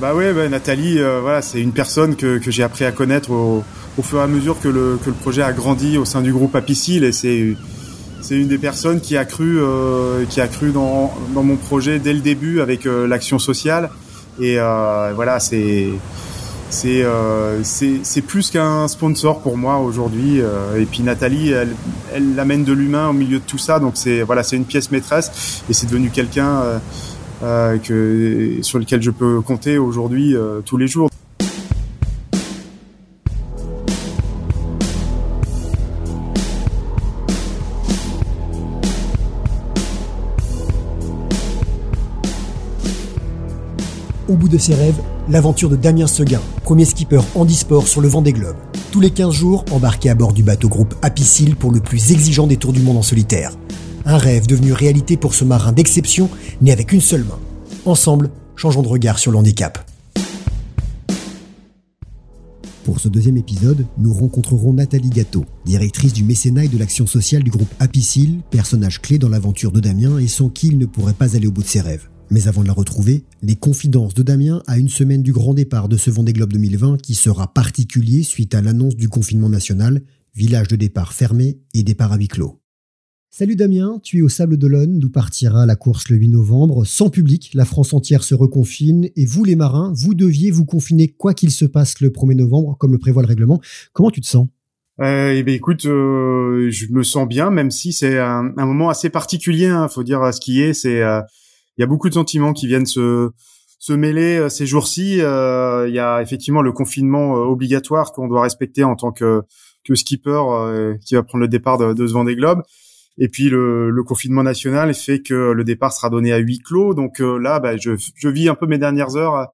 Bah ouais, bah, Nathalie, voilà, c'est une personne que, que j'ai appris à connaître au, au, fur et à mesure que le, que le projet a grandi au sein du groupe Apicil et c'est c'est une des personnes qui a cru euh, qui a cru dans, dans mon projet dès le début avec l'action sociale et euh, voilà c'est c'est euh, c'est plus qu'un sponsor pour moi aujourd'hui. Euh, et puis Nathalie, elle, elle amène de l'humain au milieu de tout ça, donc c'est voilà, c'est une pièce maîtresse et c'est devenu quelqu'un euh, euh que sur lequel je peux compter aujourd'hui euh, tous les jours. Au bout de ses rêves, l'aventure de Damien Seguin, premier skipper handisport sur le vent des globes. Tous les 15 jours, embarqué à bord du bateau groupe Apicil pour le plus exigeant des tours du monde en solitaire. Un rêve devenu réalité pour ce marin d'exception, né avec une seule main. Ensemble, changeons de regard sur l'handicap. Pour ce deuxième épisode, nous rencontrerons Nathalie Gâteau, directrice du mécénat et de l'action sociale du groupe Apicil, personnage clé dans l'aventure de Damien et sans qui il ne pourrait pas aller au bout de ses rêves. Mais avant de la retrouver, les confidences de Damien à une semaine du grand départ de ce Vendée Globe 2020 qui sera particulier suite à l'annonce du confinement national, village de départ fermé et départ à huis clos. Salut Damien, tu es au Sable d'Olonne d'où partira la course le 8 novembre. Sans public, la France entière se reconfine et vous les marins, vous deviez vous confiner quoi qu'il se passe le 1er novembre comme le prévoit le règlement. Comment tu te sens? Euh, eh ben écoute, euh, je me sens bien, même si c'est un, moment assez particulier. Hein, faut dire ce qui est. C'est euh, il y a beaucoup de sentiments qui viennent se mêler ces jours-ci. Il y a effectivement le confinement obligatoire qu'on doit respecter en tant que, que skipper qui va prendre le départ de, de ce Vendée Globe. Et puis le, le, confinement national fait que le départ sera donné à huis clos. Donc là, bah, je, je, vis un peu mes dernières heures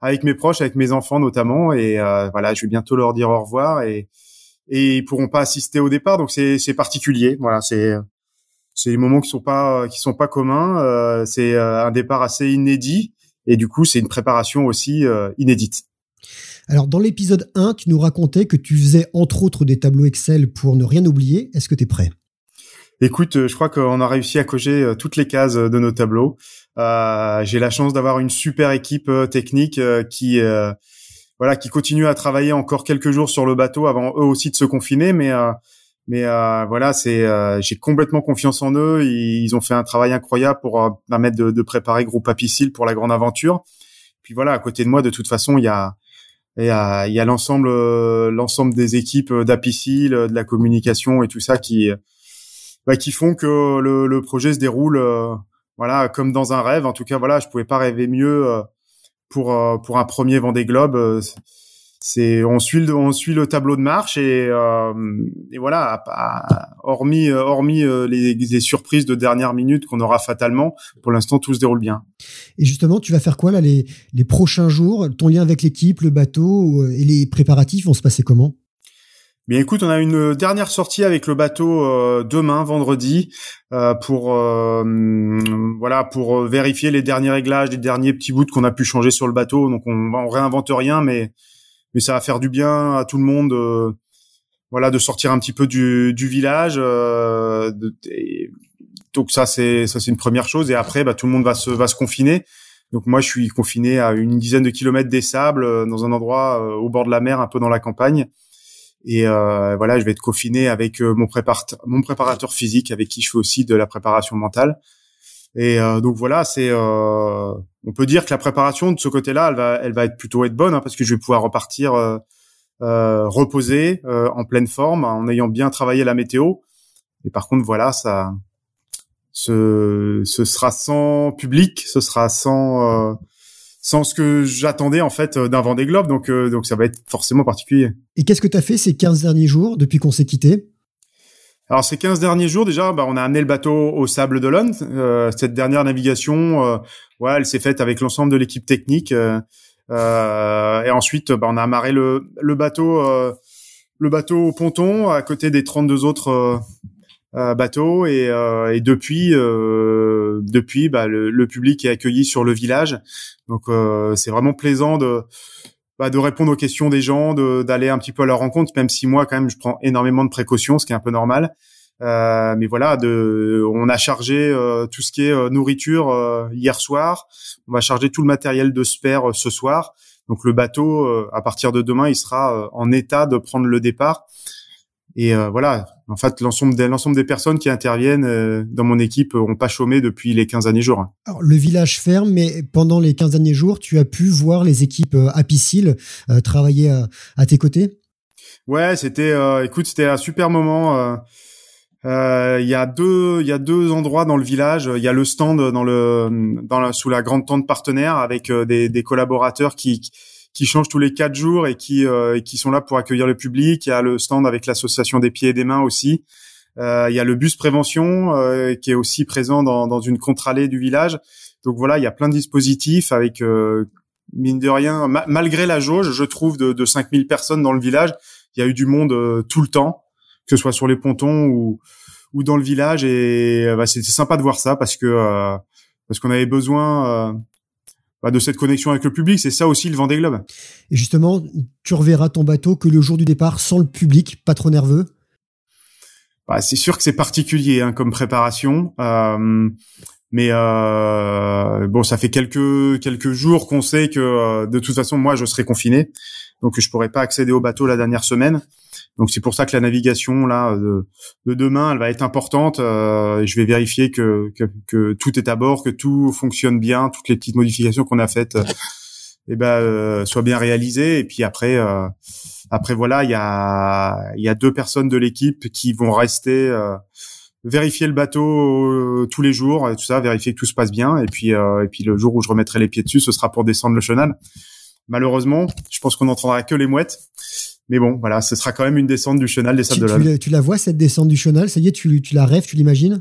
avec mes proches, avec mes enfants notamment. Et voilà, je vais bientôt leur dire au revoir et et ils pourront pas assister au départ. Donc c'est c'est particulier. Voilà, c'est c'est des moments qui sont pas qui sont pas communs. Euh, c'est euh, un départ assez inédit et du coup c'est une préparation aussi euh, inédite. Alors dans l'épisode 1, tu nous racontais que tu faisais entre autres des tableaux Excel pour ne rien oublier. Est-ce que tu es prêt? Écoute, je crois qu'on a réussi à cocher toutes les cases de nos tableaux. Euh, j'ai la chance d'avoir une super équipe technique qui voilà qui continue à travailler encore quelques jours sur le bateau avant eux aussi de se confiner, mais mais euh, voilà, c'est euh, j'ai complètement confiance en eux. Ils, ont fait un travail incroyable pour euh, permettre de, de, préparer Groupe Apicil pour la grande aventure. Puis voilà, à côté de moi, de toute façon, il y a, il y a l'ensemble l'ensemble des équipes d'Apicil, de la communication et tout ça qui bah, qui font que le, le projet se déroule voilà comme dans un rêve. En tout cas, voilà, je pouvais pas rêver mieux pour pour un premier Vendée Globe. C'est on suit le, on suit le tableau de marche et, euh, et voilà hormis euh, hormis euh, les, les, surprises de dernière minute qu'on aura fatalement pour l'instant tout se déroule bien. Et justement tu vas faire quoi là les, les prochains jours? Ton lien avec l'équipe le bateau et les préparatifs vont se passer comment? Bien écoute, on a une dernière sortie avec le bateau euh, demain, vendredi, euh, pour euh, voilà pour vérifier les derniers réglages, les derniers petits bouts qu'on a pu changer sur le bateau. Donc on, on réinvente rien, mais mais ça va faire du bien à tout le monde euh, voilà de sortir un petit peu du, du village euh, de, donc ça c'est ça c'est une première chose. Et après bah tout le monde va se va se confiner. Donc moi je suis confiné à une dizaine de kilomètres des sables euh, dans un endroit au bord de la mer un peu dans la campagne et voilà je vais être confiné avec mon préparateur mon préparateur physique avec qui je fais aussi de la préparation mentale et donc voilà c'est on peut dire que la préparation de ce côté-là, elle va, elle va être plutôt être bonne hein, parce que je vais pouvoir repartir euh, euh, reposer euh, en pleine forme en ayant bien travaillé la météo. Et par contre, voilà, ça, ce, ce sera sans public, ce sera sans sans ce que j'attendais en fait d'un Vendée Globe, donc donc ça va être forcément particulier. Et qu'est-ce que tu as fait ces 15 derniers jours depuis qu'on s'est quitté? Alors ces 15 derniers jours déjà, bah, on a amené le bateau au Sable d'Olonne. Euh, cette dernière navigation, euh, ouais, elle s'est faite avec l'ensemble de l'équipe technique. Euh, euh et ensuite, bah, on a amarré le, le bateau, euh, le bateau au ponton à côté des 32 autres bateaux. Et, et depuis, depuis, bah, le, le, public est accueilli sur le village. Donc c'est vraiment plaisant de bah, de répondre aux questions des gens, d'aller un petit peu à leur rencontre, même si moi quand même je prends énormément de précautions, ce qui est un peu normal. Euh, mais voilà, de, on a chargé tout ce qui est nourriture hier soir. On va charger tout le matériel de spare ce soir. Donc le bateau, à partir de demain, il sera en état de prendre le départ. Et voilà, en fait, l'ensemble des, l'ensemble des personnes qui interviennent dans mon équipe ont pas chômé depuis les 15 derniers jours. Alors, le village ferme, mais pendant les 15 derniers jours, tu as pu voir les équipes apicile travailler à tes côtés? Ouais, c'était, euh, écoute, c'était un super moment. Euh, euh, il y a deux, il y a deux endroits dans le village. Il y a le stand dans le, dans la, sous la grande tente partenaire avec des, des collaborateurs qui, qui changent tous les quatre jours et qui, qui sont là pour accueillir le public. Il y a le stand avec l'association des pieds et des mains aussi. Euh, il y a le bus prévention euh, qui est aussi présent dans, dans une contre-allée du village. Donc voilà, il y a plein de dispositifs avec mine de rien, malgré la jauge, je trouve de, de 5000 personnes dans le village, il y a eu du monde euh, tout le temps, que ce soit sur les pontons ou ou dans le village et euh, bah, c'était sympa de voir ça parce que euh, parce qu'on avait besoin bah, de cette connexion avec le public. C'est ça aussi le Vendée Globe. Et justement, tu reverras ton bateau que le jour du départ sans le public, pas trop nerveux. Bah, c'est sûr que c'est particulier hein, comme préparation. Mais bon, ça fait quelques quelques jours qu'on sait que de toute façon, moi, je serai confiné donc je pourrais pas accéder au bateau la dernière semaine. Donc c'est pour ça que la navigation là de, demain, elle va être importante. Euh, je vais vérifier que, que, tout est à bord, que tout fonctionne bien, toutes les petites modifications qu'on a faites, euh, eh ben euh, soient bien réalisées. Et puis après, euh, après voilà, il y a il y a deux personnes de l'équipe qui vont rester vérifier le bateau tous les jours, et tout ça, vérifier que tout se passe bien. Et puis et puis le jour où je remettrai les pieds dessus, ce sera pour descendre le chenal. Malheureusement, je pense qu'on n'entendra que les mouettes. Mais bon, voilà, ce sera quand même une descente du chenal des Sables d'Olonne. Tu, la vois cette descente du chenal? Ça y est, tu, tu la rêves, tu l'imagines?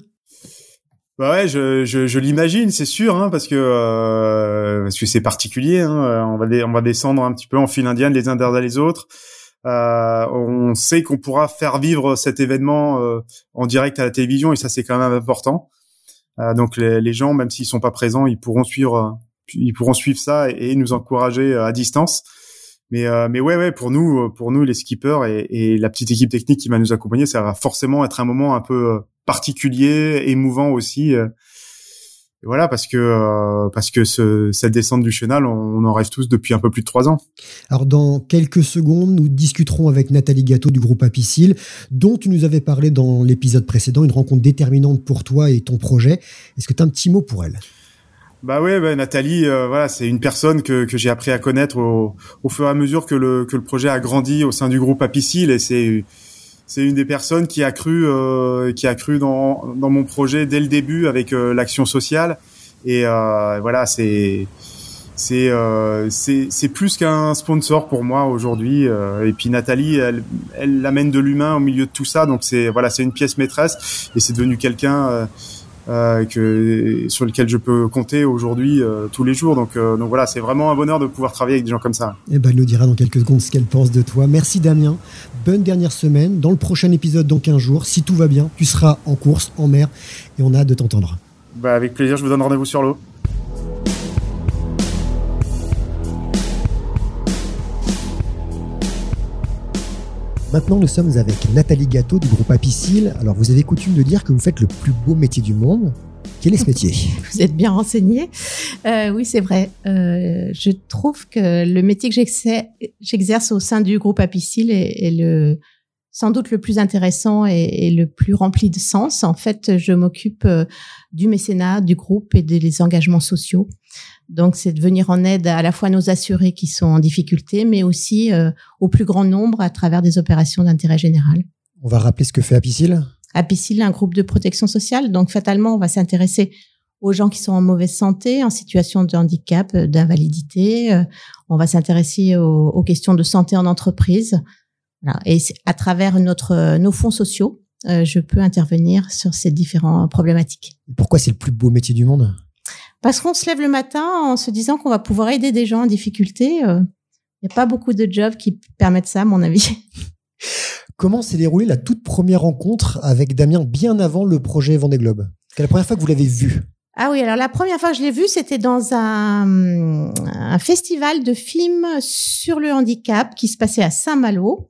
Bah ouais, je, je, je l'imagine, c'est sûr, hein, parce que euh, parce que c'est particulier. Hein, on va on va descendre un petit peu en file indienne les uns derrière les autres. Euh, on sait qu'on pourra faire vivre cet événement euh, en direct à la télévision et ça c'est quand même important. Euh, donc les, les, gens, même s'ils sont pas présents, ils pourront suivre ils pourront suivre ça et, nous encourager euh, à distance. Mais euh, mais ouais ouais pour nous euh, pour nous les skippers et, et, la petite équipe technique qui va nous accompagner, ça va forcément être un moment un peu particulier, émouvant aussi. Voilà parce que parce que ce, cette descente du chenal, on, en rêve tous depuis un peu plus de trois ans. Alors dans quelques secondes, nous discuterons avec Nathalie Gâteau du groupe Apicil, dont tu nous avais parlé dans l'épisode précédent, une rencontre déterminante pour toi et ton projet. Est-ce que tu as un petit mot pour elle? Bah ouais, bah Nathalie, euh, voilà, c'est une personne que, que j'ai appris à connaître au, au fur et à mesure que le, que le projet a grandi au sein du groupe Apicil et c'est c'est une des personnes qui a cru euh, qui a cru dans, dans mon projet dès le début avec euh, l'action sociale. Et voilà c'est c'est c'est c'est plus qu'un sponsor pour moi aujourd'hui et puis Nathalie elle elle amène de l'humain au milieu de tout ça. Donc c'est voilà c'est une pièce maîtresse et c'est devenu quelqu'un euh, que sur lequel je peux compter aujourd'hui euh, tous les jours. Donc, euh, donc voilà, c'est vraiment un bonheur de pouvoir travailler avec des gens comme ça. Et eh ben, elle nous dira dans quelques secondes ce qu'elle pense de toi. Merci Damien. Bonne dernière semaine. Dans le prochain épisode, dans 15 jours, si tout va bien, tu seras en course, en mer, et on a hâte de t'entendre. Bah, avec plaisir, je vous donne rendez-vous sur l'eau. Maintenant, nous sommes avec Nathalie Gâteau du groupe Apicil. Alors, vous avez coutume de dire que vous faites le plus beau métier du monde. Quel est ce métier? Vous êtes bien renseigné. Euh, oui, c'est vrai. Euh, je trouve que le métier que j'exerce au sein du groupe Apicil est, sans doute le plus intéressant et, le plus rempli de sens. En fait, je m'occupe euh, du mécénat du groupe et des engagements sociaux. Donc, c'est de venir en aide à la fois nos assurés qui sont en difficulté, mais aussi euh, au plus grand nombre à travers des opérations d'intérêt général. On va rappeler ce que fait Apicil? Apicil, un groupe de protection sociale. Donc, fatalement, on va s'intéresser aux gens qui sont en mauvaise santé, en situation de handicap, euh, d'invalidité. Euh, on va s'intéresser aux, questions de santé en entreprise. Et à travers notre, nos fonds sociaux, je peux intervenir sur ces différentes problématiques. pourquoi c'est le plus beau métier du monde? Parce qu'on se lève le matin en se disant qu'on va pouvoir aider des gens en difficulté. Il euh, n'y a pas beaucoup de jobs qui permettent ça, à mon avis. Comment s'est déroulée la toute première rencontre avec Damien bien avant le projet Vendée Globe? Quelle est la première fois que vous l'avez vu? Ah oui, alors la première fois que je l'ai vu, c'était dans un, un, festival de films sur le handicap qui se passait à Saint-Malo.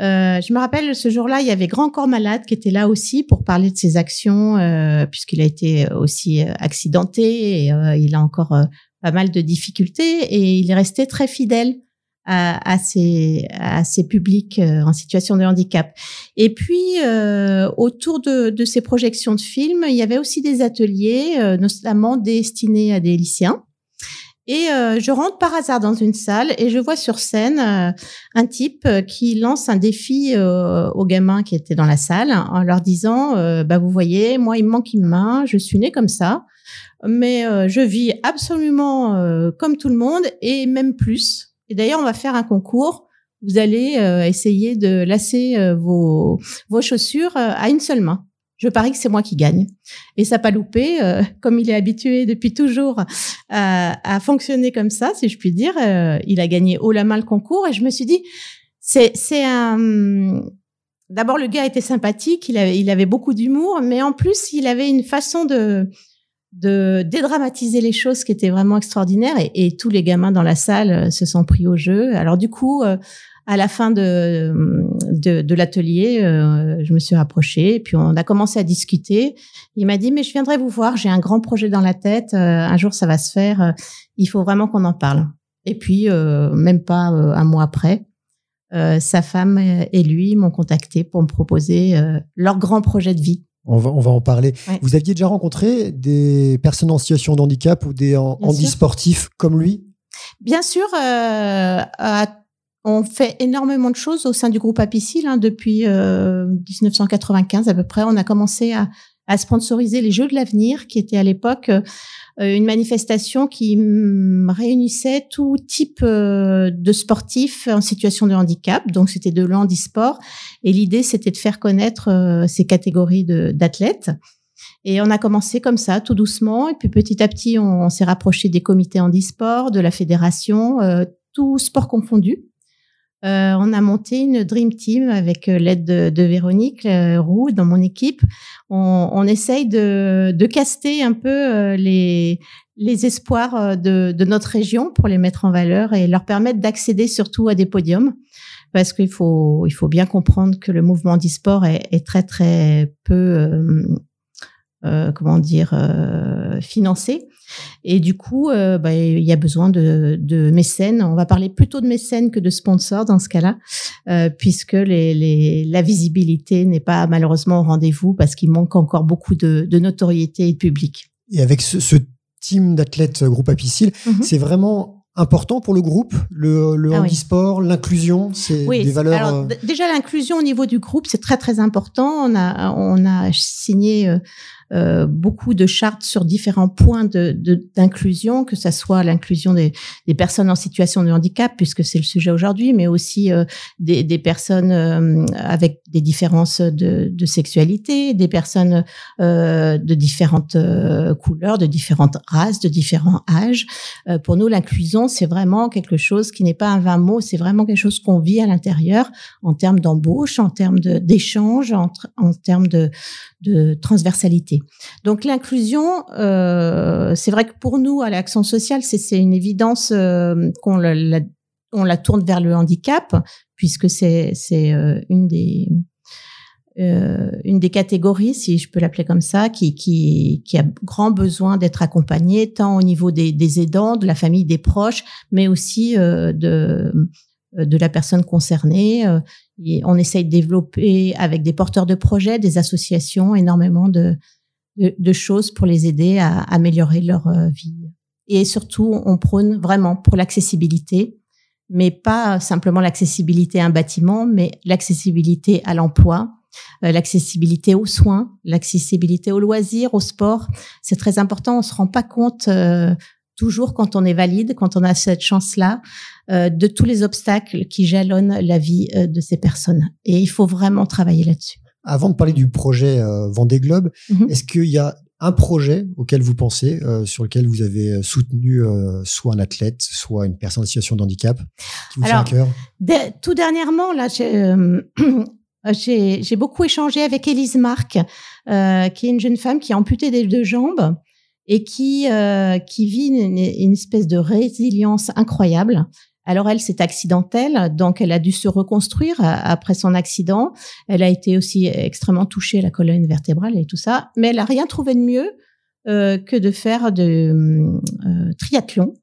Euh, je me rappelle ce jour-là, il y avait Grand Corps Malade qui était là aussi pour parler de ses actions, euh, puisqu'il a été aussi accidenté et il a encore pas mal de difficultés et il est resté très fidèle à, à, ces, à ces publics en situation de handicap. Et puis, autour de, de, ces projections de films, il y avait aussi des ateliers, notamment destinés à des lycéens. Et euh, je rentre par hasard dans une salle et je vois sur scène euh, un type euh, qui lance un défi aux gamins qui étaient dans la salle en leur disant bah vous voyez moi il me manque une main je suis né comme ça mais je vis absolument comme tout le monde et même plus et d'ailleurs on va faire un concours vous allez essayer de lasser vos vos chaussures à une seule main je parie que c'est moi qui gagne. Et ça pas loupé, euh, comme il est habitué depuis toujours à, fonctionner comme ça, si je puis dire. Euh, il a gagné haut la main le concours et je me suis dit, c'est c'est un. D'abord, le gars était sympathique, il avait, il avait beaucoup d'humour, mais en plus, il avait une façon de de dédramatiser les choses qui était vraiment extraordinaire et, tous les gamins dans la salle euh, se sont pris au jeu. Alors du coup, à la fin de, de, de l'atelier, euh, je me suis rapprochée, et puis on a commencé à discuter. Il m'a dit, mais je viendrai vous voir, j'ai un grand projet dans la tête, euh, un jour ça va se faire, euh, il faut vraiment qu'on en parle. Et puis, même pas un mois après, sa femme et lui m'ont contacté pour me proposer leur grand projet de vie. On va, on va en parler. Vous aviez déjà rencontré des personnes en situation de handicap ou des handisportifs comme lui? Bien sûr, à on fait énormément de choses au sein du groupe Apicil hein, depuis 1995 euh, à peu près. On a commencé à, sponsoriser les Jeux de l'avenir, qui était à l'époque euh, une manifestation qui réunissait tout type euh, de sportifs en situation de handicap. Donc c'était de l'handisport. Et l'idée, c'était de faire connaître ces catégories d'athlètes. Et on a commencé comme ça, tout doucement. Et puis petit à petit, on, s'est rapproché des comités handisport, de la fédération, tout sport confondu. Euh, on a monté une Dream Team avec euh, l'aide de, Véronique euh, Roux dans mon équipe. On, essaye de, de, caster un peu les, les espoirs de, notre région pour les mettre en valeur et leur permettre d'accéder surtout à des podiums. Parce qu'il faut, il faut bien comprendre que le mouvement d'e-sport est, est, très très peu euh, comment dire, euh, financé. Et du coup, euh, bah, il y a besoin de, de, mécènes. On va parler plutôt de mécènes que de sponsors dans ce cas-là, puisque les, les, la visibilité n'est pas malheureusement au rendez-vous parce qu'il manque encore beaucoup de, de notoriété et de public. Et avec ce, ce team d'athlètes groupe Apicil, mhm. c'est vraiment important pour le groupe, le, le ah handisport, l'inclusion, c'est des valeurs. Alors, déjà l'inclusion au niveau du groupe, c'est très très important. On a on a signé euh, beaucoup de chartes sur différents points d'inclusion, de, que ce soit l'inclusion des, des, personnes en situation de handicap, puisque c'est le sujet aujourd'hui, mais aussi euh, des, des, personnes euh, avec des différences de, de sexualité, des personnes de différentes couleurs, de différentes races, de différents âges. pour nous, l'inclusion, c'est vraiment quelque chose qui n'est pas un vain mot, c'est vraiment quelque chose qu'on vit à l'intérieur en termes d'embauche, en termes d'échange, en, en termes de, de transversalité. Donc l'inclusion, euh, c'est vrai que pour nous à l'action sociale, c'est une évidence euh, qu'on la, on la tourne vers le handicap puisque c'est euh, une des une des catégories, si je peux l'appeler comme ça, qui, a grand besoin d'être accompagnée, tant au niveau des, aidants, de la famille, des proches, mais aussi de, de la personne concernée. On essaye de développer avec des porteurs de projets, des associations, énormément de, de, choses pour les aider à améliorer leur euh, vie. Et surtout, on prône vraiment pour l'accessibilité, mais pas simplement l'accessibilité à un bâtiment, mais l'accessibilité à l'emploi, euh, l'accessibilité aux soins, l'accessibilité aux loisirs, au sport. C'est très important. On se rend pas compte euh, toujours quand on est valide, quand on a cette chance-là, euh, de tous les obstacles qui jalonnent la vie euh, de ces personnes. Et il faut vraiment travailler là-dessus. Avant de parler du projet euh, Vendée Globe, mhm. est-ce qu'il y a un projet auquel vous pensez, sur lequel vous avez soutenu soit un athlète, soit une personne en situation de handicap, qui vous Alors, cœur? Tout dernièrement, là, j'ai beaucoup échangé avec Élise Marc, qui est une jeune femme qui a amputé des deux jambes et qui, qui vit une, une espèce de résilience incroyable Alors elle, c'est accidentel, donc elle a dû se reconstruire après son accident. Elle a été aussi extrêmement touchée à la colonne vertébrale et tout ça, mais elle a rien trouvé de mieux euh, que de faire de euh, triathlon.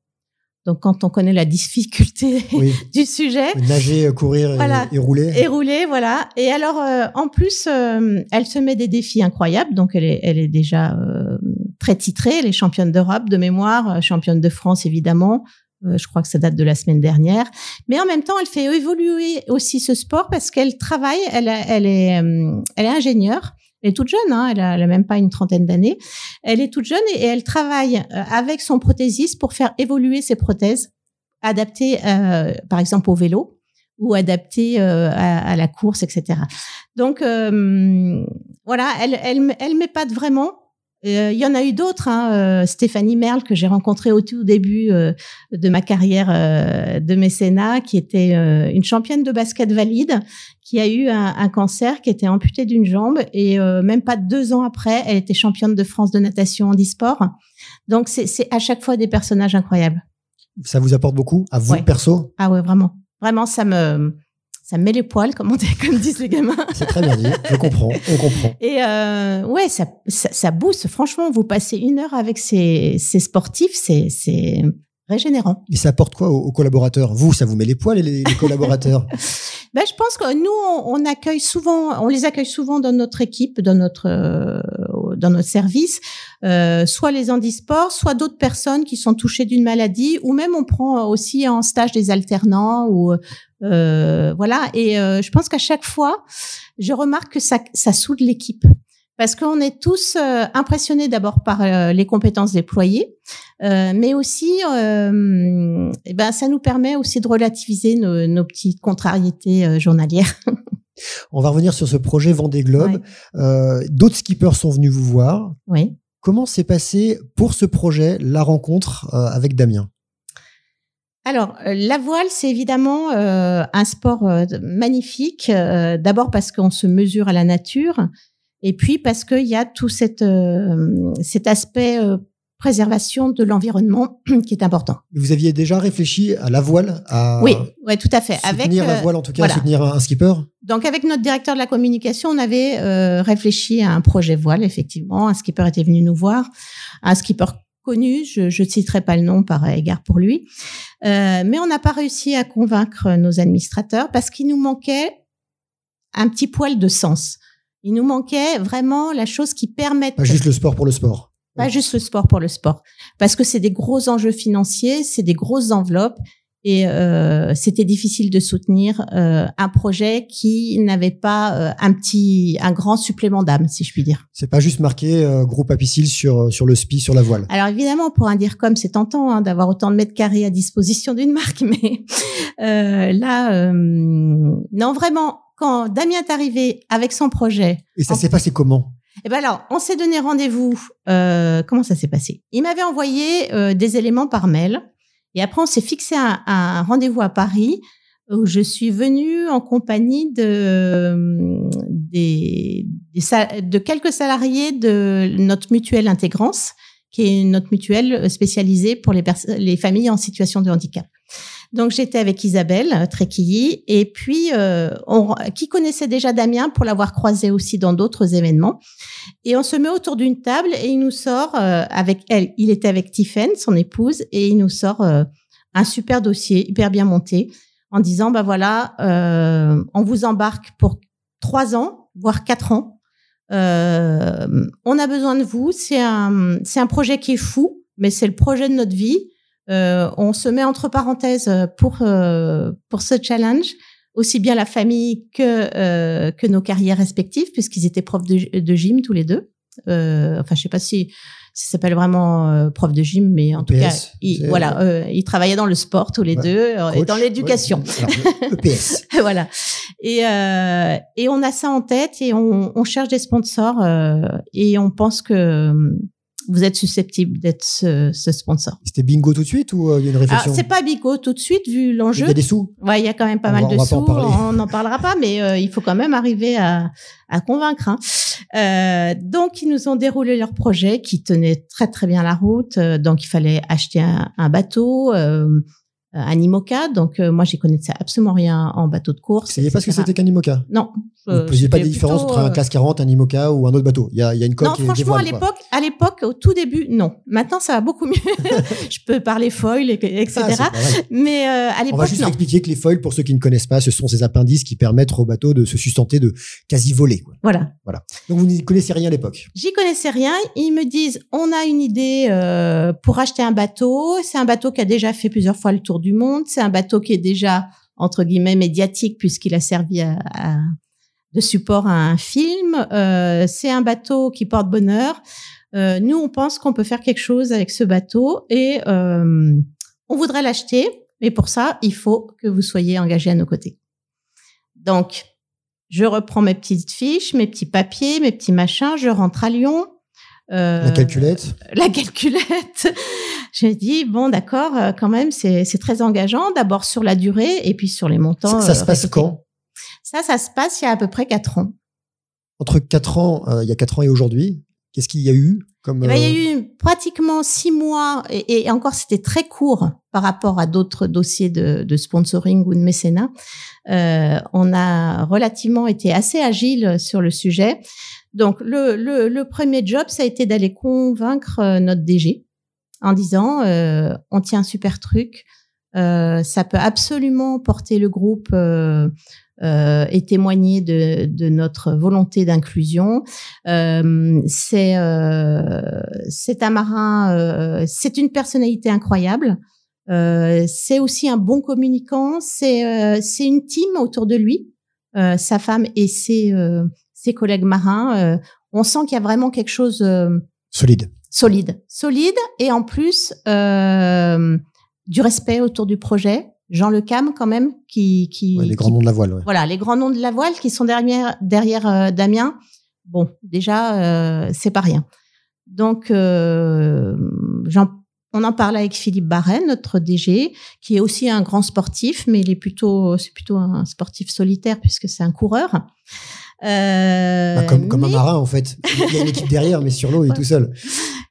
Donc, quand on connaît la difficulté du sujet, nager, euh, courir et, rouler, et rouler, voilà. Et alors, en plus, elle se met des défis incroyables. Donc, elle est, elle est déjà très titrée. Elle est championne d'Europe de mémoire, championne de France évidemment. Je crois que ça date de la semaine dernière. Mais en même temps, elle fait évoluer aussi ce sport parce qu'elle travaille. Elle, elle est, elle est ingénieure. Elle est toute jeune, hein, elle, a, même pas une trentaine d'années. Elle est toute jeune et, elle travaille euh, avec son prothésiste pour faire évoluer ses prothèses, adaptées euh, par exemple au vélo ou adaptées euh, à, la course, etc. Donc voilà, elle, elle, elle m'épate vraiment. Il y en a eu d'autres. Hein, Stéphanie Merle que j'ai rencontrée au tout début de ma carrière de mécénat, qui était une championne de basket valide, qui a eu un, cancer, qui était amputé d'une jambe et euh, même pas deux ans après, elle était championne de France de natation en e-sport. Donc c'est à chaque fois des personnages incroyables. Ça vous apporte beaucoup à vous perso? Ah ouais, vraiment, vraiment ça me ça me met les poils, comme, on dit, comme disent les gamins. C'est très bien dit, je comprends, on comprend. Et euh, ouais, ça, ça, ça booste. Franchement, vous passez une heure avec ces, ces sportifs, c'est régénérant. Et ça apporte quoi aux, collaborateurs? Vous, ça vous met les poils, les, les collaborateurs? Ben, je pense que nous, on, accueille souvent, on les accueille souvent dans notre équipe, dans notre euh, dans notre service, euh, soit les handisports, soit d'autres personnes qui sont touchées d'une maladie, ou même on prend aussi en stage des alternants ou euh, voilà. Et euh, je pense qu'à chaque fois, je remarque que ça ça soude l'équipe parce qu'on est tous impressionnés d'abord par les compétences déployées, mais aussi, eh ben, ça nous permet aussi de relativiser nos, petites contrariétés journalières. On va revenir sur ce projet Vendée Globe. D'autres skippers sont venus vous voir. Oui. Comment s'est passé pour ce projet la rencontre avec Damien? Alors, la voile, c'est évidemment un sport magnifique. D'abord parce qu'on se mesure à la nature, et puis parce qu'il y a tout cette, euh, cet aspect euh, préservation de l'environnement qui est important. Vous aviez déjà réfléchi à la voile à Oui, ouais, tout à fait. Soutenir la euh, voile, en tout cas, soutenir un skipper? Donc, avec notre directeur de la communication, on avait réfléchi à un projet voile, effectivement. Un skipper était venu nous voir. Un skipper connu, je ne citerai pas le nom par égard pour lui. mais on n'a pas réussi à convaincre nos administrateurs parce qu'il nous manquait un petit poil de sens. Il nous manquait vraiment la chose qui permette. Pas juste le sport pour le sport. Pas juste le sport pour le sport. Parce que c'est des gros enjeux financiers, c'est des grosses enveloppes et euh, c'était difficile de soutenir euh, un projet qui n'avait pas euh, un petit, un grand supplément d'âme, si je puis dire. C'est pas juste marqué euh, groupe apicile sur sur le spi, sur la voile. Alors évidemment, pour un dire comme c'est tentant hein, d'avoir autant de mètres carrés à disposition d'une marque, mais euh, là, non vraiment quand Damien est arrivé avec son projet. Et ça s'est passé comment? Eh ben alors, on s'est donné rendez-vous. Euh, comment ça s'est passé? Il m'avait envoyé euh, des éléments par mail, et après on s'est fixé un, rendez-vous à Paris où je suis venue en compagnie de de quelques salariés de notre mutuelle Intégrance, qui est notre mutuelle spécialisée pour les familles en situation de handicap. Donc j'étais avec Isabelle euh, Tréquilly et puis euh, on, qui connaissait déjà Damien pour l'avoir croisé aussi dans d'autres événements. Et on se met autour d'une table et il nous sort euh, avec elle. Il était avec Tiffen, son épouse, et il nous sort un super dossier hyper bien monté en disant bah voilà, on vous embarque pour trois ans, voire quatre ans. on a besoin de vous. C'est un c'est un projet qui est fou, mais c'est le projet de notre vie. Euh, on se met entre parenthèses euh, pour euh, pour ce challenge aussi bien la famille que que nos carrières respectives puisqu'ils étaient profs de, de, gym tous les deux. enfin, je sais pas si ça s'appelle vraiment prof de gym, mais en tout cas, ils, voilà, ils travaillaient dans le sport tous les deux et dans l'éducation. EPS. voilà. Et et on a ça en tête et on, on cherche des sponsors et on pense que vous êtes susceptible d'être ce, sponsor. C'était bingo tout de suite ou euh, il y a une réflexion C'est pas bingo tout de suite vu l'enjeu. Il y a des sous. Ouais, il y a quand même pas mal de sous. on n'en parlera pas, mais euh, il faut quand même arriver à, à convaincre. Hein. Euh, donc ils nous ont déroulé leur projet qui tenait très très bien la route. donc il fallait acheter un, un bateau. un IMOCA. Donc moi, j'y connaissais absolument rien en bateau de course. Vous saviez pas ce que c'était qu'un IMOCA Non. Vous ne faisiez pas de différence entre un classe 40, un IMOCA ou un autre bateau. Il y a, il y a une coque Non, franchement, à l'époque, à l'époque, au tout début, non. Maintenant, ça va beaucoup mieux. je peux parler foil, etc. Ah, mais à l'époque, On va juste expliquer que les foils, pour ceux qui ne connaissent pas, ce sont ces appendices qui permettent au bateau de se sustenter de quasi voler. Voilà. Voilà. Donc vous n'y connaissez rien à l'époque. J'y connaissais rien. Ils me disent, on a une idée euh, pour acheter un bateau. C'est un bateau qui a déjà fait plusieurs fois le tour du monde. C'est un bateau qui est déjà entre guillemets médiatique puisqu'il a servi à, de support à un film. Euh, c'est un bateau qui porte bonheur. Euh, nous, on pense qu'on peut faire quelque chose avec ce bateau et on voudrait l'acheter. Mais pour ça, il faut que vous soyez engagé à nos côtés. Donc, je reprends mes petites fiches, mes petits papiers, mes petits machins, je rentre à Lyon. Euh, la calculette La calculette. Je dis, bon, d'accord, euh, quand même, c'est très engageant, d'abord sur la durée et puis sur les montants. Ça, se euh, passe quand? Ça, ça se passe il y a à peu près quatre ans. Entre quatre ans, il y a quatre ans et aujourd'hui, qu'est-ce qu'il y a eu comme, eh ben, Il y a eu pratiquement six mois, et, et encore c'était très court par rapport à d'autres dossiers de, de, sponsoring ou de mécénat. Euh, on a relativement été assez agile sur le sujet. Donc le, le, le premier job, ça a été d'aller convaincre euh, notre DG en disant euh, on tient un super truc, euh, ça peut absolument porter le groupe euh, euh, et témoigner de, de notre volonté d'inclusion. Euh, c'est c'est un marin, c'est une personnalité incroyable. Euh, c'est aussi un bon communicant. C'est euh, c'est une team autour de lui, euh, sa femme et ses ses collègues marins. on sent qu'il y a vraiment quelque chose solide, solide, solide, et en plus du respect autour du projet. Jean Le Cam quand même qui qui les grands noms de la voile. Voilà, les grands noms de la voile qui sont derrière derrière Damien. Bon, déjà c'est pas rien. Donc j'en on en parle avec Philippe Barret, notre DG, qui est aussi un grand sportif, mais il est plutôt, c'est plutôt un sportif solitaire puisque c'est un coureur. Euh, bah, comme, un marin en fait. Il y a une équipe derrière, mais sur l'eau il est tout seul.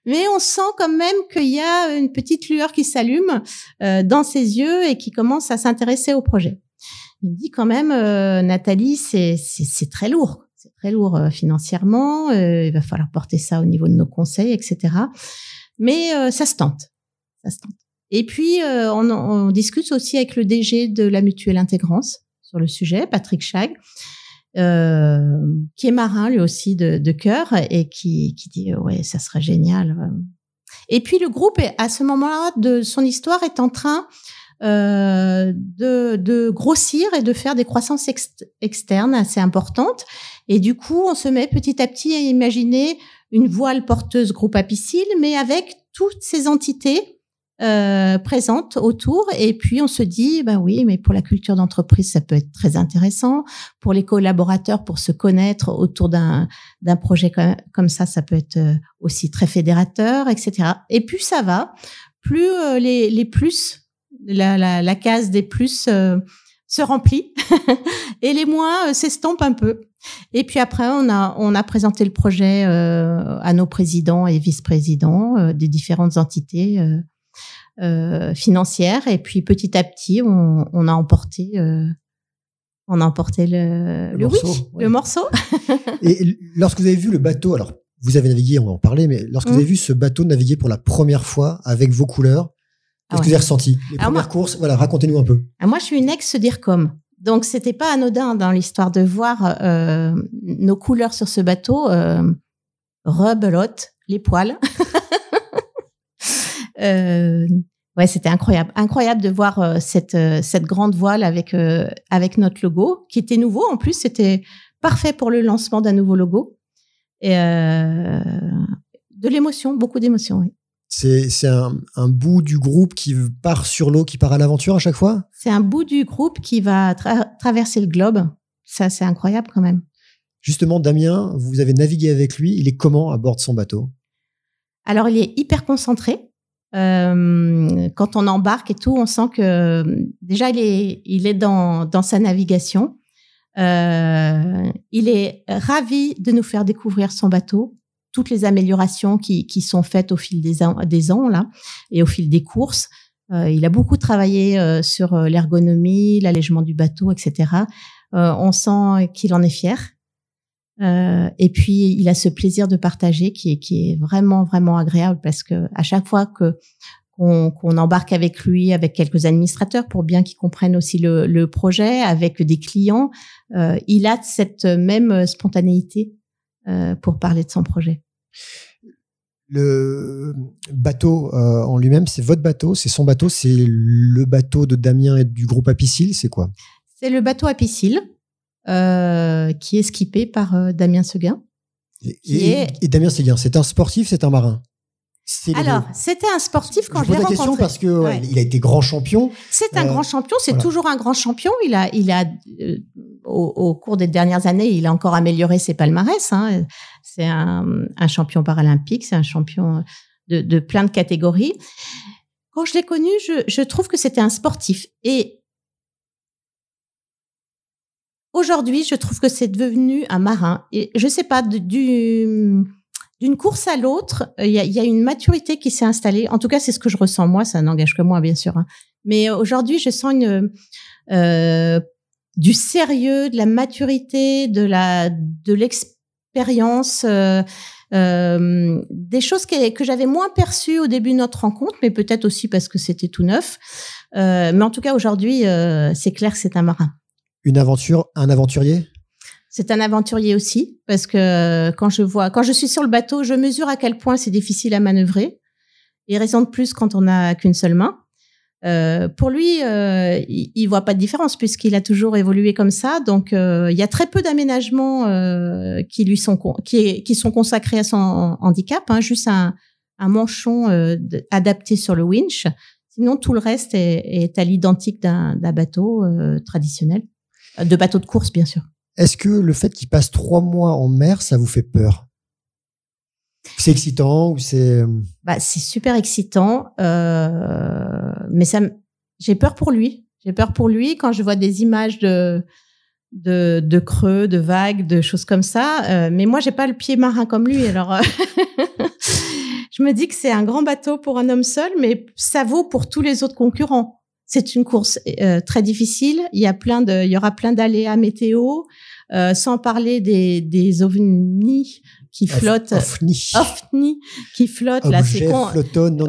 Mais on sent quand même qu'il y a une petite lueur qui s'allume euh, dans ses yeux et qui commence à s'intéresser au projet. Il dit quand même, euh, Nathalie, c'est très lourd, c'est très lourd financièrement. il va falloir porter ça au niveau de nos conseils, etc. Mais ça se tente. Et puis, euh, on, discute aussi avec le DG de la mutuelle Intégrance sur le sujet, Patrick Chag, euh, qui est marin lui aussi de, de cœur et qui, qui dit ouais ça serait génial. Et puis le groupe à ce moment-là de son histoire est en train euh, de, de, grossir et de faire des croissances externes assez importantes. Et du coup, on se met petit à petit à imaginer une voile porteuse groupe apicile, mais avec toutes ces entités euh, présente autour. Et puis on se dit ben oui mais pour la culture d'entreprise ça peut être très intéressant. Pour les collaborateurs pour se connaître autour d'un d'un projet comme, ça ça peut être euh, aussi très fédérateur etc et plus ça va plus euh, les les plus la la, la case des plus se remplit et les moins s'estompent un peu. Et puis après, on a, on a présenté le projet à nos présidents et vice-présidents des différentes entités euh, financière. Et puis petit à petit, on, on a emporté, euh, on a emporté le, le, morceau. Oui, le morceau. et lorsque vous avez vu le bateau, alors vous avez navigué, on va en parler, mais lorsque vous mmh. avez vu ce bateau naviguer pour la première fois avec vos couleurs, qu'est-ce ah que vous avez ressenti? Les premières courses, voilà, racontez-nous un peu. Ah, moi, je suis une ex-DIRCOM. Donc, c'était pas anodin dans l'histoire de voir euh, nos couleurs sur ce bateau, euh, rebelote, les poils. euh, ouais, c'était incroyable, incroyable de voir euh, cette euh, cette grande voile avec euh, avec notre logo qui était nouveau. En plus, c'était parfait pour le lancement d'un nouveau logo et de l'émotion, beaucoup d'émotion. Oui. C'est c'est un, un, bout du groupe qui part sur l'eau, qui part à l'aventure à chaque fois? C'est un bout du groupe qui va traverser le globe. Ça, c'est incroyable quand même. Justement, Damien, vous avez navigué avec lui. Il est comment à bord de son bateau? Alors, il est hyper concentré. Euh, quand on embarque et tout, on sent que déjà il est, il est dans, dans sa navigation. Euh, il est ravi de nous faire découvrir son bateau, toutes les améliorations qui, qui sont faites au fil des ans, des ans là et au fil des courses. il a beaucoup travaillé sur l'ergonomie, l'allègement du bateau, etc. on sent qu'il en est fier. Et puis il a ce plaisir de partager qui est, qui est vraiment vraiment agréable parce que à chaque fois que qu'on embarque avec lui, avec quelques administrateurs pour bien qu'ils comprennent aussi le, projet, avec des clients. Euh, il a cette même spontanéité euh, pour parler de son projet. Le bateau euh, en lui-même, c'est votre bateau, c'est son bateau, c'est le bateau de Damien et du groupe Apicil, c'est quoi? C'est le bateau Apicil qui est skippé par Damien Seguin. Et, et Damien Seguin, c'est un sportif, c'est un marin? Alors, c'était un sportif quand je, je l'ai rencontré. question parce que il a été grand champion. C'est un euh, grand champion, c'est toujours un grand champion. Il a, il a, euh, au, cours des dernières années, il a encore amélioré ses palmarès. Hein. C'est un, champion paralympique, c'est un champion de, de, plein de catégories. Quand je l'ai connu, je, je trouve que c'était un sportif. Et aujourd'hui, je trouve que c'est devenu un marin. Et je sais pas du d'une course à l'autre, euh, il y a, une maturité qui s'est installée. En tout cas, c'est ce que je ressens moi. Ça n'engage que moi, bien sûr. Hein. Mais euh, aujourd'hui, je sens une euh, du sérieux, de la maturité, de la de l'expérience, des choses que, que j'avais moins perçues au début de notre rencontre, mais peut-être aussi parce que c'était tout neuf. mais en tout cas, aujourd'hui, c'est clair que c'est un marin. Une aventure, un aventurier? C'est un aventurier aussi parce que quand je vois, quand je suis sur le bateau, je mesure à quel point c'est difficile à manœuvrer. Et raison de plus quand on n'a qu'une seule main. Euh, pour lui, euh, il, il, voit pas de différence puisqu'il a toujours évolué comme ça. Donc, euh, il y a très peu d'aménagements euh, qui lui sont qui, sont consacrés à son handicap. Hein, juste un, manchon euh, adapté sur le winch. Sinon, tout le reste est, est à l'identique d'un bateau traditionnel, de bateau de course, bien sûr. Est-ce que le fait qu'il passe trois mois en mer, ça vous fait peur? C'est excitant ou c'est euh, bah, c'est super excitant, euh, mais ça, j'ai peur pour lui. J'ai peur pour lui quand je vois des images de de, de creux, de vagues, de choses comme ça. Euh, mais moi, j'ai pas le pied marin comme lui, alors. Euh, je me dis que c'est un grand bateau pour un homme seul, mais ça vaut pour tous les autres concurrents. C'est une course euh, très difficile. Il y a plein de, il y aura plein d'aléas météo, euh, sans parler des, des ovnis qui flottent, ovnis, qui flottent là, c'est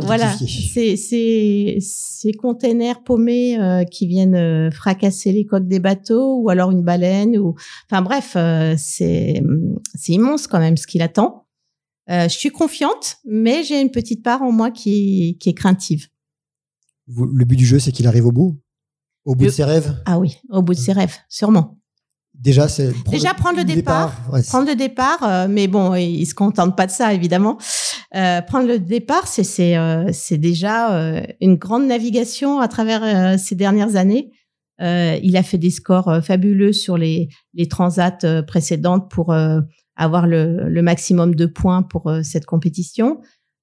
voilà, c'est c'est ces containers paumés euh, qui viennent euh, fracasser les coques des bateaux ou alors une baleine ou, enfin bref, euh, c'est c'est immense quand même ce qu'il attend. je suis confiante, mais j'ai une petite part en moi qui qui est craintive le but du jeu, c'est qu'il arrive au bout? Au bout de ses rêves? Ah oui, au bout de ses rêves, sûrement. Déjà, c'est déjà prendre le départ, prendre le départ, euh, mais bon, il se contente pas de ça évidemment. Euh, prendre le départ, c'est c'est euh, c'est déjà une grande navigation à travers ces dernières années. il a fait des scores fabuleux sur les les transats précédentes pour avoir le, le maximum de points pour cette compétition.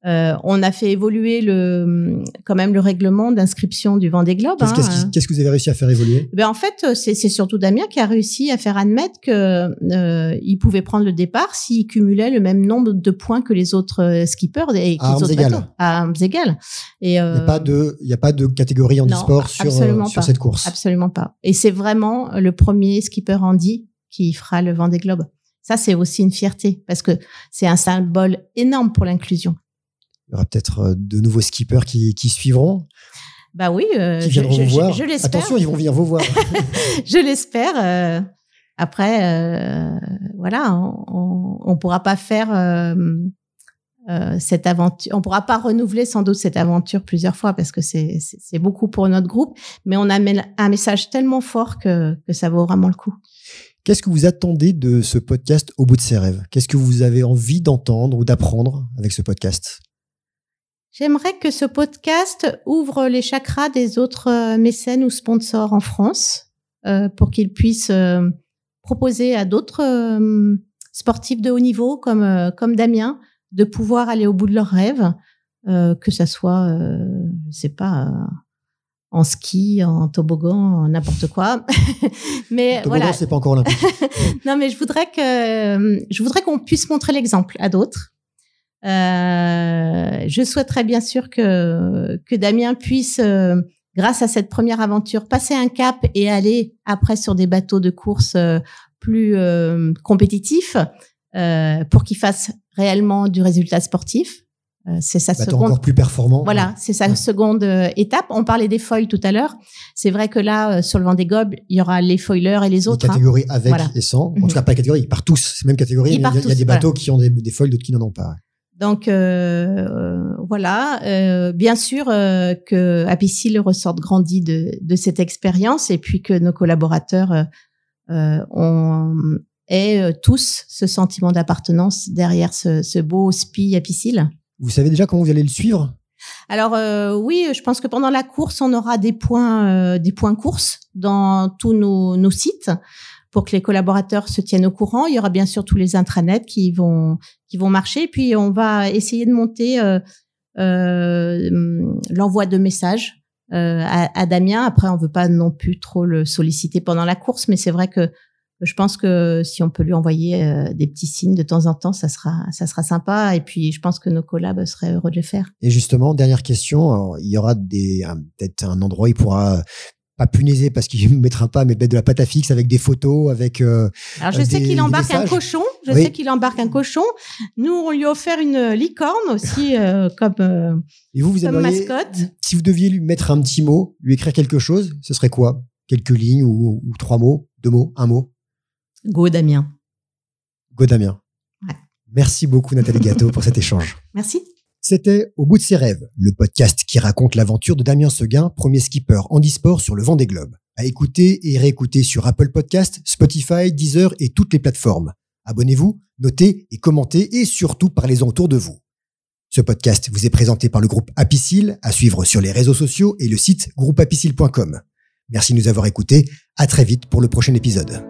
Euh, on a fait évoluer le, quand même le règlement d'inscription du Vendée Globe. Qu'est-ce, hein. qu'est-ce, que vous avez réussi à faire évoluer? Ben En fait, c'est, surtout Damien qui a réussi à faire admettre que euh, pouvait prendre le départ s'il cumulait le même nombre de points que les autres euh, skippers et à égales. À armes égales. Et, il n'y a pas de, il y a pas de catégorie handisport sur, sur cette course. Absolument pas. Et c'est vraiment le premier skipper handi qui fera le Vendée Globe. Ça, c'est aussi une fierté parce que c'est un symbole énorme pour l'inclusion. Il y aura peut-être euh, de nouveaux skippers qui, qui suivront. Bah oui, euh, qui viendront je, vous voir. Je, l'espère. Attention, ils vont venir vous voir. je l'espère. Euh, après, euh, voilà, on, on pourra pas faire cette aventure. On pourra pas renouveler sans doute cette aventure plusieurs fois parce que c'est beaucoup pour notre groupe. Mais on a un message tellement fort que que ça vaut vraiment le coup. Qu'est-ce que vous attendez de ce podcast au bout de ses rêves? Qu'est-ce que vous avez envie d'entendre ou d'apprendre avec ce podcast? J'aimerais que ce podcast ouvre les chakras des autres euh, mécènes ou sponsors en France euh, pour qu'ils puissent euh, proposer à d'autres euh, sportifs de haut niveau comme comme Damien de pouvoir aller au bout de leurs rêves, que ça soit, je sais pas, en ski, en toboggan, n'importe quoi. mais toboggan, voilà. c'est pas encore olympique. non, mais je voudrais que je voudrais qu'on puisse montrer l'exemple à d'autres Euh, je souhaiterais bien sûr que, que Damien puisse, euh, grâce à cette première aventure, passer un cap et aller après sur des bateaux de course euh, plus euh, compétitifs pour qu'il fasse réellement du résultat sportif. c'est sa seconde encore plus performant. Voilà, c'est sa seconde étape. On parlait des foils tout à l'heure. C'est vrai que là, sur le Vendée Globe, il y aura les foilers et les autres. Les hein. catégories avec et sans. En tout mhm. cas, pas les catégories. Ils partent tous. C'est même catégorie. Il, y a, des bateaux qui ont des, des foils, d'autres qui n'en ont pas. Donc euh, voilà, euh, bien sûr euh, que Apicil ressorte grandi de, de cette expérience et puis que nos collaborateurs euh, ont aient tous ce sentiment d'appartenance derrière ce, ce beau SPI Apicil. Vous savez déjà comment vous allez le suivre? Alors oui, je pense que pendant la course, on aura des points, des points courses dans tous nos, nos sites pour que les collaborateurs se tiennent au courant. Il y aura bien sûr tous les intranets qui vont qui vont marcher. Puis on va essayer de monter euh, euh, l'envoi de messages euh, à, Damien. Après, on veut pas non plus trop le solliciter pendant la course, mais c'est vrai que je pense que si on peut lui envoyer des petits signes de temps en temps, ça sera ça sera sympa. Et puis je pense que nos collabs seraient heureux de le faire. Et justement, dernière question, il y aura peut-être un endroit où il pourra pas punaiser parce qu'il ne mettra pas, mais de la pâte à fixe avec des photos, avec. Euh, Alors je sais qu'il embarque un cochon. Je sais qu'il embarque un cochon. Nous, on lui a offert une licorne aussi euh, comme, euh, Et vous, vous comme mascotte. Si vous deviez lui mettre un petit mot, lui écrire quelque chose, ce serait quoi? Quelques lignes ou, ou, trois mots, deux mots, un mot? Go Damien. Go Damien. Ouais. Merci beaucoup Nathalie Gâteau pour cet échange. Merci. C'était Au bout de ses rêves, le podcast qui raconte l'aventure de Damien Seguin, premier skipper handisport sur le vent des globes. À écouter et réécouter sur Apple Podcast, Spotify, Deezer et toutes les plateformes. Abonnez-vous, notez et commentez et surtout parlez-en autour de vous. Ce podcast vous est présenté par le groupe Apicil, à suivre sur les réseaux sociaux et le site groupeapicil.com. Merci de nous avoir écoutés. À très vite pour le prochain épisode.